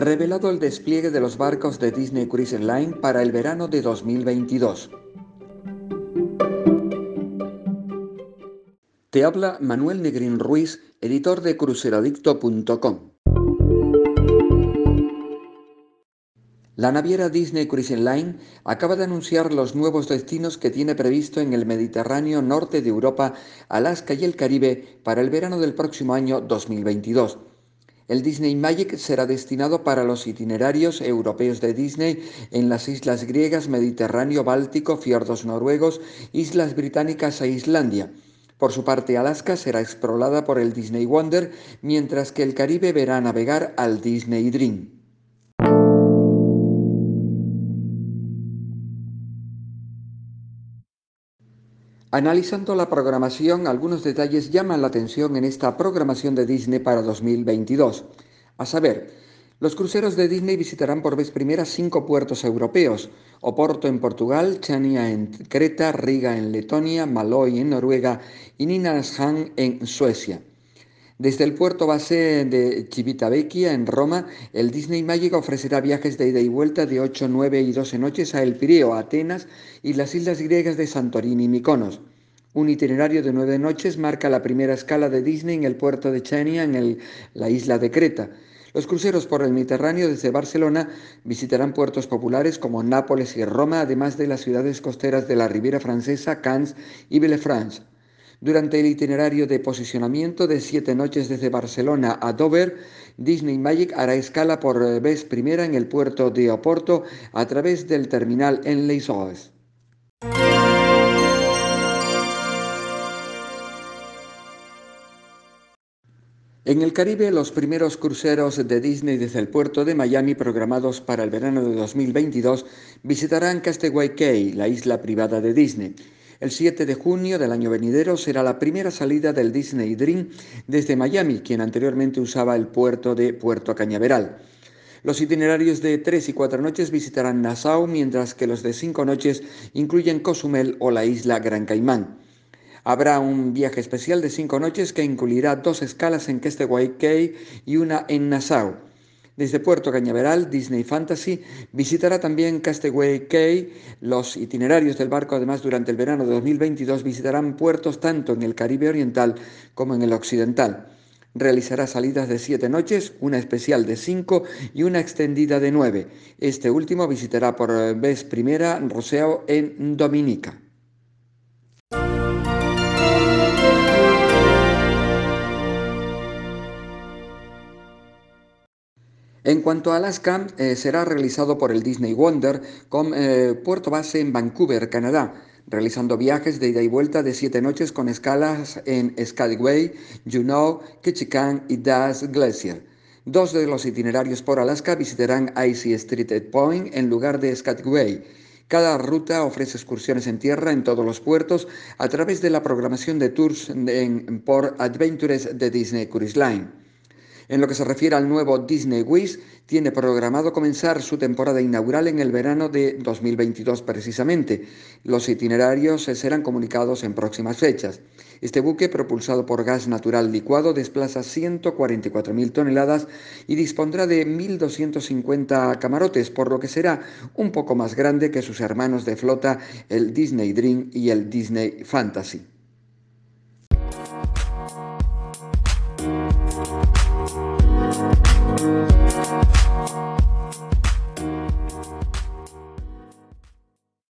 revelado el despliegue de los barcos de Disney Cruise Line para el verano de 2022. Te habla Manuel Negrín Ruiz, editor de cruceradicto.com. La naviera Disney Cruise Line acaba de anunciar los nuevos destinos que tiene previsto en el Mediterráneo norte de Europa, Alaska y el Caribe para el verano del próximo año 2022. El Disney Magic será destinado para los itinerarios europeos de Disney en las islas griegas, Mediterráneo, Báltico, fiordos noruegos, islas británicas e Islandia. Por su parte, Alaska será explorada por el Disney Wonder, mientras que el Caribe verá navegar al Disney Dream. Analizando la programación, algunos detalles llaman la atención en esta programación de Disney para 2022. A saber, los cruceros de Disney visitarán por vez primera cinco puertos europeos, Oporto en Portugal, Chania en Creta, Riga en Letonia, Malloy en Noruega y Nynäshamn en Suecia. Desde el puerto base de Civitavecchia en Roma, el Disney Magic ofrecerá viajes de ida y vuelta de 8, 9 y 12 noches a El Pireo, Atenas y las islas griegas de Santorini y Mykonos. Un itinerario de nueve noches marca la primera escala de Disney en el puerto de Chania, en la isla de Creta. Los cruceros por el Mediterráneo desde Barcelona visitarán puertos populares como Nápoles y Roma, además de las ciudades costeras de la Riviera Francesa, Cannes y Villefranche. Durante el itinerario de posicionamiento de siete noches desde Barcelona a Dover, Disney Magic hará escala por vez primera en el puerto de Oporto a través del terminal en Les En el Caribe, los primeros cruceros de Disney desde el puerto de Miami programados para el verano de 2022 visitarán Castaway Cay, la isla privada de Disney. El 7 de junio del año venidero será la primera salida del Disney Dream desde Miami, quien anteriormente usaba el puerto de Puerto Cañaveral. Los itinerarios de tres y cuatro noches visitarán Nassau, mientras que los de cinco noches incluyen Cozumel o la isla Gran Caimán. Habrá un viaje especial de cinco noches que incluirá dos escalas en Cay y una en Nassau. Desde Puerto Cañaveral, Disney Fantasy visitará también Castaway Cay. Los itinerarios del barco, además, durante el verano de 2022 visitarán puertos tanto en el Caribe Oriental como en el Occidental. Realizará salidas de siete noches, una especial de cinco y una extendida de nueve. Este último visitará por vez primera Roseo en Dominica. En cuanto a Alaska, eh, será realizado por el Disney Wonder con eh, puerto base en Vancouver, Canadá, realizando viajes de ida y vuelta de siete noches con escalas en Skagway, Juneau, Ketchikan y Das Glacier. Dos de los itinerarios por Alaska visitarán Icy Street Point en lugar de Skagway. Cada ruta ofrece excursiones en tierra en todos los puertos a través de la programación de tours por Adventures de Disney Cruise Line. En lo que se refiere al nuevo Disney Wish, tiene programado comenzar su temporada inaugural en el verano de 2022 precisamente. Los itinerarios serán comunicados en próximas fechas. Este buque, propulsado por gas natural licuado, desplaza 144.000 toneladas y dispondrá de 1.250 camarotes, por lo que será un poco más grande que sus hermanos de flota, el Disney Dream y el Disney Fantasy.